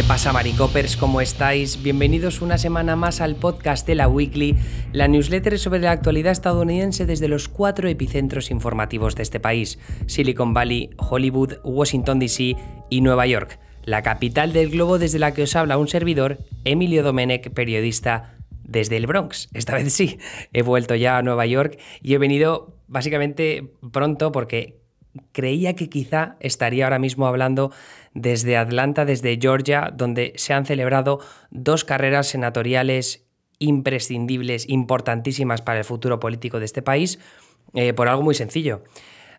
¿Qué pasa, Maricopers? ¿Cómo estáis? Bienvenidos una semana más al podcast de la Weekly, la newsletter sobre la actualidad estadounidense desde los cuatro epicentros informativos de este país: Silicon Valley, Hollywood, Washington DC y Nueva York, la capital del globo desde la que os habla un servidor, Emilio Domenech, periodista desde el Bronx. Esta vez sí, he vuelto ya a Nueva York y he venido básicamente pronto porque creía que quizá estaría ahora mismo hablando desde Atlanta, desde Georgia, donde se han celebrado dos carreras senatoriales imprescindibles, importantísimas para el futuro político de este país, eh, por algo muy sencillo.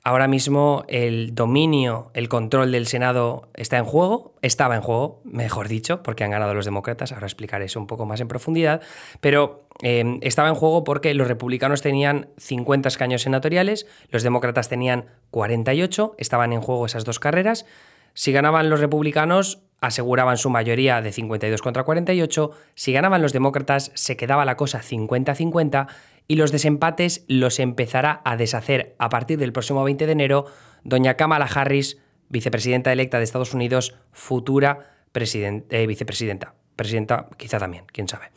Ahora mismo el dominio, el control del Senado está en juego, estaba en juego, mejor dicho, porque han ganado los demócratas, ahora explicaré eso un poco más en profundidad, pero eh, estaba en juego porque los republicanos tenían 50 escaños senatoriales, los demócratas tenían 48, estaban en juego esas dos carreras, si ganaban los republicanos, aseguraban su mayoría de 52 contra 48. Si ganaban los demócratas, se quedaba la cosa 50-50 y los desempates los empezará a deshacer a partir del próximo 20 de enero doña Kamala Harris, vicepresidenta electa de Estados Unidos, futura eh, vicepresidenta. Presidenta quizá también, quién sabe.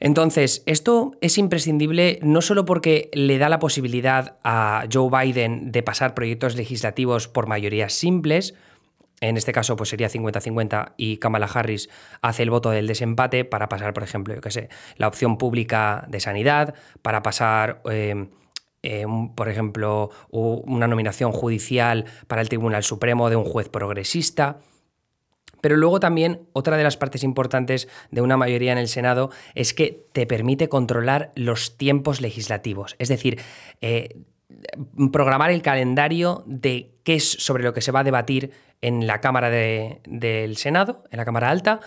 Entonces, esto es imprescindible no solo porque le da la posibilidad a Joe Biden de pasar proyectos legislativos por mayorías simples, en este caso pues sería 50-50 y Kamala Harris hace el voto del desempate para pasar, por ejemplo, yo qué sé, la opción pública de sanidad, para pasar... Eh, eh, por ejemplo, una nominación judicial para el Tribunal Supremo de un juez progresista. Pero luego también otra de las partes importantes de una mayoría en el Senado es que te permite controlar los tiempos legislativos. Es decir, eh, programar el calendario de qué es sobre lo que se va a debatir en la Cámara del Senado, en la Cámara Alta,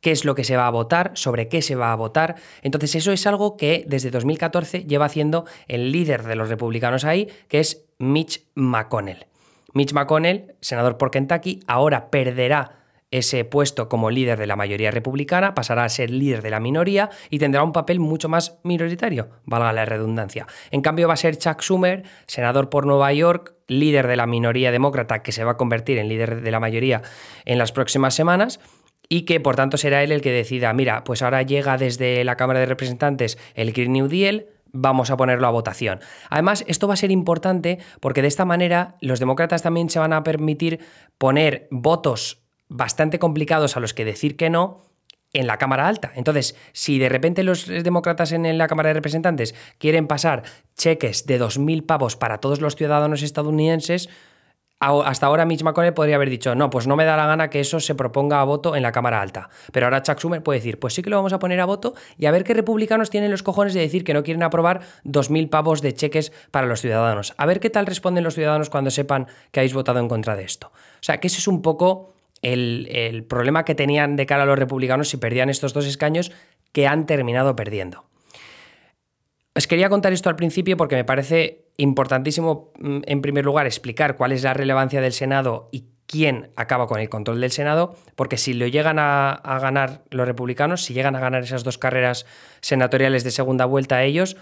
qué es lo que se va a votar, sobre qué se va a votar. Entonces eso es algo que desde 2014 lleva haciendo el líder de los republicanos ahí, que es Mitch McConnell. Mitch McConnell, senador por Kentucky, ahora perderá ese puesto como líder de la mayoría republicana, pasará a ser líder de la minoría y tendrá un papel mucho más minoritario, valga la redundancia. En cambio va a ser Chuck Schumer, senador por Nueva York, líder de la minoría demócrata que se va a convertir en líder de la mayoría en las próximas semanas y que por tanto será él el que decida, mira, pues ahora llega desde la Cámara de Representantes el Green New Deal, vamos a ponerlo a votación. Además, esto va a ser importante porque de esta manera los demócratas también se van a permitir poner votos bastante complicados a los que decir que no en la Cámara Alta. Entonces, si de repente los demócratas en la Cámara de Representantes quieren pasar cheques de 2.000 pavos para todos los ciudadanos estadounidenses, hasta ahora Mitch McConnell podría haber dicho, no, pues no me da la gana que eso se proponga a voto en la Cámara Alta. Pero ahora Chuck Schumer puede decir, pues sí que lo vamos a poner a voto y a ver qué republicanos tienen los cojones de decir que no quieren aprobar 2.000 pavos de cheques para los ciudadanos. A ver qué tal responden los ciudadanos cuando sepan que habéis votado en contra de esto. O sea, que ese es un poco el, problema que tenían de cara a los republicanos si perdían estos dos escaños que han terminado perdiendo. Os quería contar esto al principio porque me parece importantísimo, mm, en primer lugar, explicar cuál es la relevancia del Senado y quién acaba con el control del Senado, porque si lo llegan a, a, ganar los republicanos, si llegan a ganar esas dos carreras senatoriales de segunda vuelta a ellos,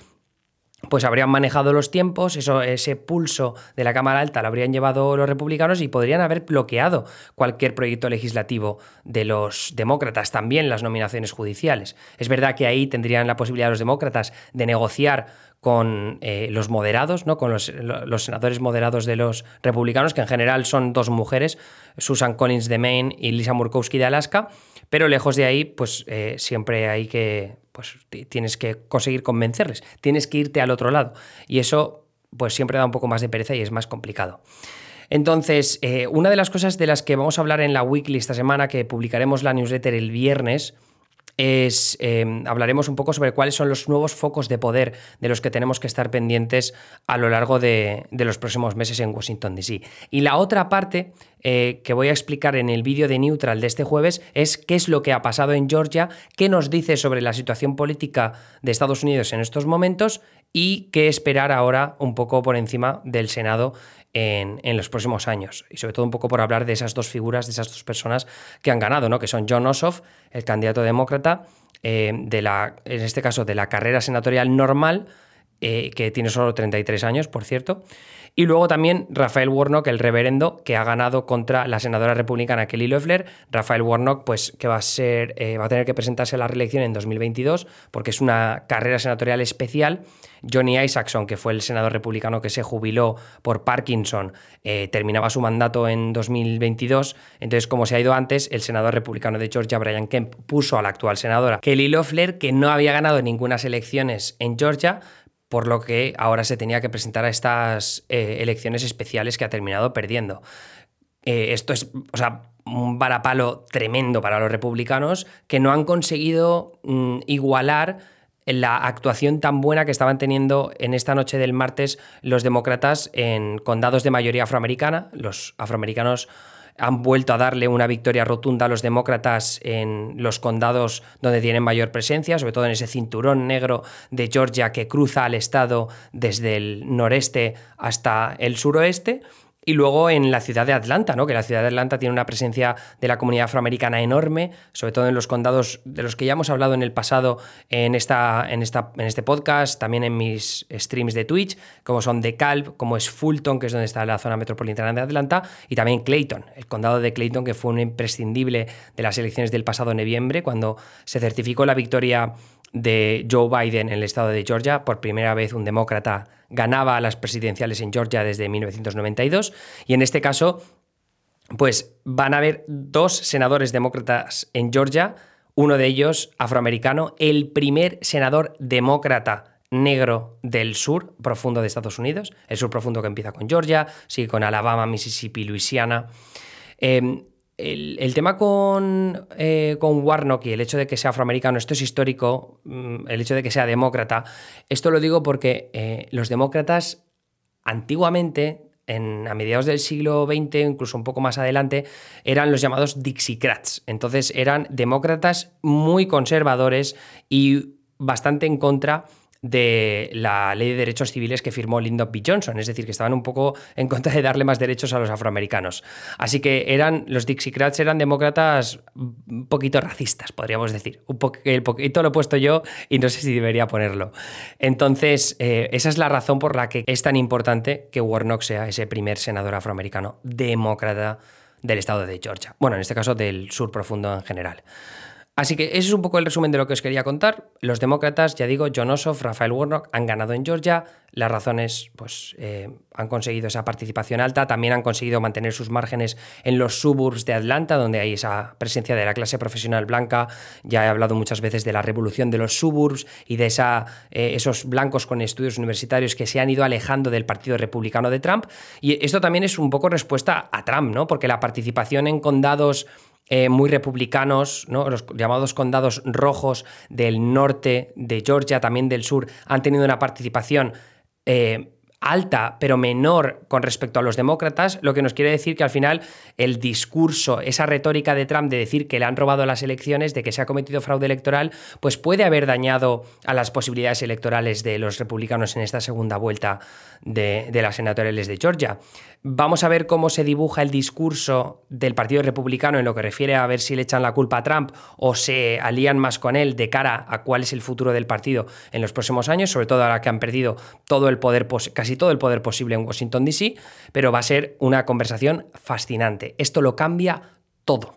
pues habrían manejado los tiempos, eso, ese pulso de la Cámara Alta lo habrían llevado los republicanos y podrían haber bloqueado cualquier proyecto legislativo de los demócratas, también las nominaciones judiciales. Es verdad que ahí tendrían la posibilidad los demócratas de negociar con eh, los moderados, ¿no? con los, los, senadores moderados de los republicanos, que en general son dos mujeres, Susan Collins de Maine y Lisa Murkowski de Alaska, pero lejos de ahí, pues eh, siempre hay que, pues tienes que conseguir convencerles, tienes que irte al otro lado. Y eso, pues siempre da un poco más de pereza y es más complicado. Entonces, eh, una de las cosas de las que vamos a hablar en la weekly esta semana, que publicaremos la newsletter el viernes, es, em, hablaremos un poco sobre cuáles son los nuevos focos de poder de los que tenemos que estar pendientes a lo largo de, los próximos meses en Washington, D.C. Y la otra parte eh, que voy a explicar en el vídeo de Neutral de este jueves es qué es lo que ha pasado en Georgia, qué nos dice sobre la situación política de Estados Unidos en estos momentos y qué esperar ahora un poco por encima del Senado en, los próximos años. Y sobre todo un poco por hablar de esas dos figuras, de esas dos personas que han ganado, ¿no? que son John Ossoff, el candidato demócrata, eh, de la, en este caso de la carrera senatorial normal, que tiene solo 33 años, por cierto. Y luego también Rafael Warnock, el reverendo, que ha ganado contra la senadora republicana Kelly Loeffler. Rafael Warnock, pues que va a ser, eh, va a tener que presentarse a la reelección en 2022 porque es una carrera senatorial especial. Johnny Isaacson, que fue el senador republicano que se jubiló por Parkinson, eh, terminaba su mandato en 2022. Entonces, como se ha ido antes, el senador republicano de Georgia, Brian Kemp, puso a la actual senadora Kelly Loeffler, que no había ganado ninguna elecciones en Georgia, por lo que ahora se tenía que presentar a estas eh, elecciones especiales que ha terminado perdiendo. Eh, esto es, o sea, un varapalo tremendo para los republicanos que no han conseguido mm, igualar la actuación tan buena que estaban teniendo en esta noche del martes los demócratas en condados de mayoría afroamericana. Los afroamericanos han vuelto a darle una victoria rotunda a los demócratas en los condados donde tienen mayor presencia, sobre todo en ese cinturón negro de Georgia que cruza al estado desde el noreste hasta el suroeste. Y luego en la ciudad de Atlanta, ¿no? que la ciudad de Atlanta tiene una presencia de la comunidad afroamericana enorme, sobre todo en los condados de los que ya hemos hablado en el pasado en, esta, en, esta, en este podcast, también en mis streams de Twitch, como son DeKalb, como es Fulton, que es donde está la zona metropolitana de Atlanta, y también Clayton, el condado de Clayton, que fue un imprescindible de las elecciones del pasado noviembre, cuando se certificó la victoria de Joe Biden en el estado de Georgia. Por primera vez un demócrata ganaba las presidenciales en Georgia desde 1992. Y en este caso, pues van a haber dos senadores demócratas en Georgia, uno de ellos afroamericano, el primer senador demócrata negro del sur profundo de Estados Unidos, el sur profundo que empieza con Georgia, sigue con Alabama, Mississippi, Luisiana. Em, el, tema con, eh, con, Warnock y el hecho de que sea afroamericano, esto es histórico, mm, el hecho de que sea demócrata, esto lo digo porque eh, los demócratas antiguamente, en, a mediados del siglo XX, incluso un poco más adelante, eran los llamados Dixiecrats. Entonces eran demócratas muy conservadores y bastante en contra la ley de derechos civiles que firmó Lyndon B. Johnson, es decir, que estaban un poco en contra de darle más derechos a los afroamericanos. Así que eran, los Dixiecrats eran demócratas un poquito racistas, podríamos decir. Un el poquito lo he puesto yo y no sé si debería ponerlo. Entonces, eh, esa es la razón por la que es tan importante que Warnock sea ese primer senador afroamericano demócrata del estado de Georgia. Bueno, en este caso del sur profundo en general. Así que ese es un poco el resumen de lo que os quería contar. Los demócratas, ya digo, John Ossoff, Rafael Warnock han ganado en Georgia. Las razones, pues, eh, han conseguido esa participación alta. También han conseguido mantener sus márgenes en los suburbs de Atlanta, donde hay esa presencia de la clase profesional blanca. Ya he hablado muchas veces de la revolución de los suburbs y de esa, eh, esos blancos con estudios universitarios que se han ido alejando del Partido Republicano de Trump. Y esto también es un poco respuesta a Trump, ¿no? Porque la participación en condados eh, muy republicanos, ¿no? los llamados condados rojos del norte de Georgia, también del sur, han tenido una participación eh, alta, pero menor con respecto a los demócratas, lo que nos quiere decir que al final el discurso, esa retórica de Trump de decir que le han robado las elecciones, de que se ha cometido fraude electoral, pues puede haber dañado a las posibilidades electorales de los republicanos en esta segunda vuelta de, las senatoriales de Georgia. Vamos a ver cómo se dibuja el discurso del Partido Republicano en lo que refiere a ver si le echan la culpa a Trump o se alían más con él de cara a cuál es el futuro del partido en los próximos años, sobre todo ahora que han perdido todo el poder, casi todo el poder posible en Washington, D.C., pero va a ser una conversación fascinante. Esto lo cambia todo.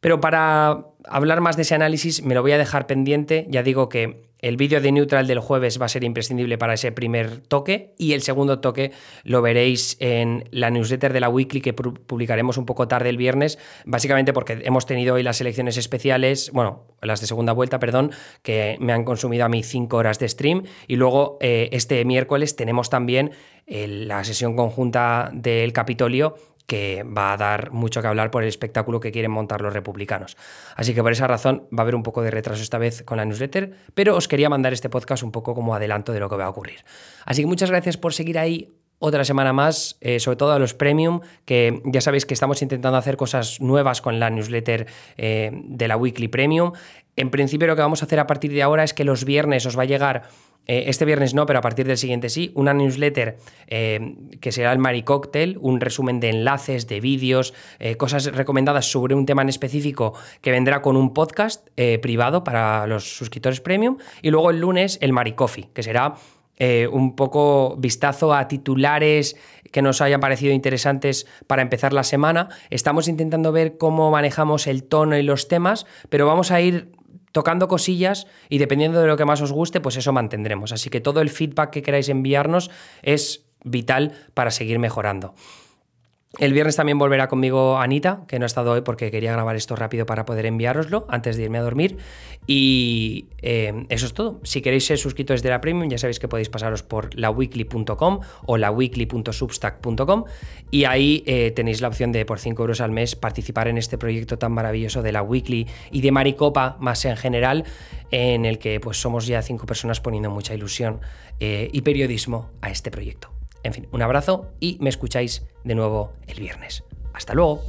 Pero para hablar más de ese análisis me lo voy a dejar pendiente. Ya digo que el vídeo de Neutral del jueves va a ser imprescindible para ese primer toque y el segundo toque lo veréis en la newsletter de la Weekly que publicaremos un poco tarde el viernes, básicamente porque hemos tenido hoy las elecciones especiales, bueno, las de segunda vuelta, perdón, que me han consumido a mí cinco horas de stream y luego eh, este miércoles tenemos también eh, la sesión conjunta del Capitolio que va a dar mucho que hablar por el espectáculo que quieren montar los republicanos. Así que por esa razón va a haber un poco de retraso esta vez con la newsletter, pero os quería mandar este podcast un poco como adelanto de lo que va a ocurrir. Así que muchas gracias por seguir ahí otra semana más, eh, sobre todo a los premium, que ya sabéis que estamos intentando hacer cosas nuevas con la newsletter eh, de la Weekly Premium. En principio lo que vamos a hacer a partir de ahora es que los viernes os va a llegar eh, este viernes no, pero a partir del siguiente sí, una newsletter que será el Mari Cocktail, un resumen de enlaces, de vídeos, cosas recomendadas sobre un tema en específico que vendrá con un podcast privado para los suscriptores premium. Y luego el lunes el Mari Coffee, que será eh, un poco vistazo a titulares que nos hayan parecido interesantes para empezar la semana. Estamos intentando ver cómo manejamos el tono y los temas, pero vamos a ir tocando cosillas y dependiendo de lo que más os guste, pues eso mantendremos. Así que todo el feedback que queráis enviarnos es vital para seguir mejorando. El viernes también volverá conmigo Anita, que no ha estado hoy porque quería grabar esto rápido para poder enviároslo antes de irme a dormir. Y eh, eso es todo. Si queréis ser suscriptores de la Premium, ya sabéis que podéis pasaros por laweekly.com o laweekly.substack.com y ahí eh, tenéis la opción de por 5 euros al mes participar en este proyecto tan maravilloso de la Weekly y de Maricopa más en general, en el que pues somos ya cinco personas poniendo mucha ilusión eh, y periodismo a este proyecto. En fin, un abrazo y me escucháis de nuevo el viernes. Hasta luego.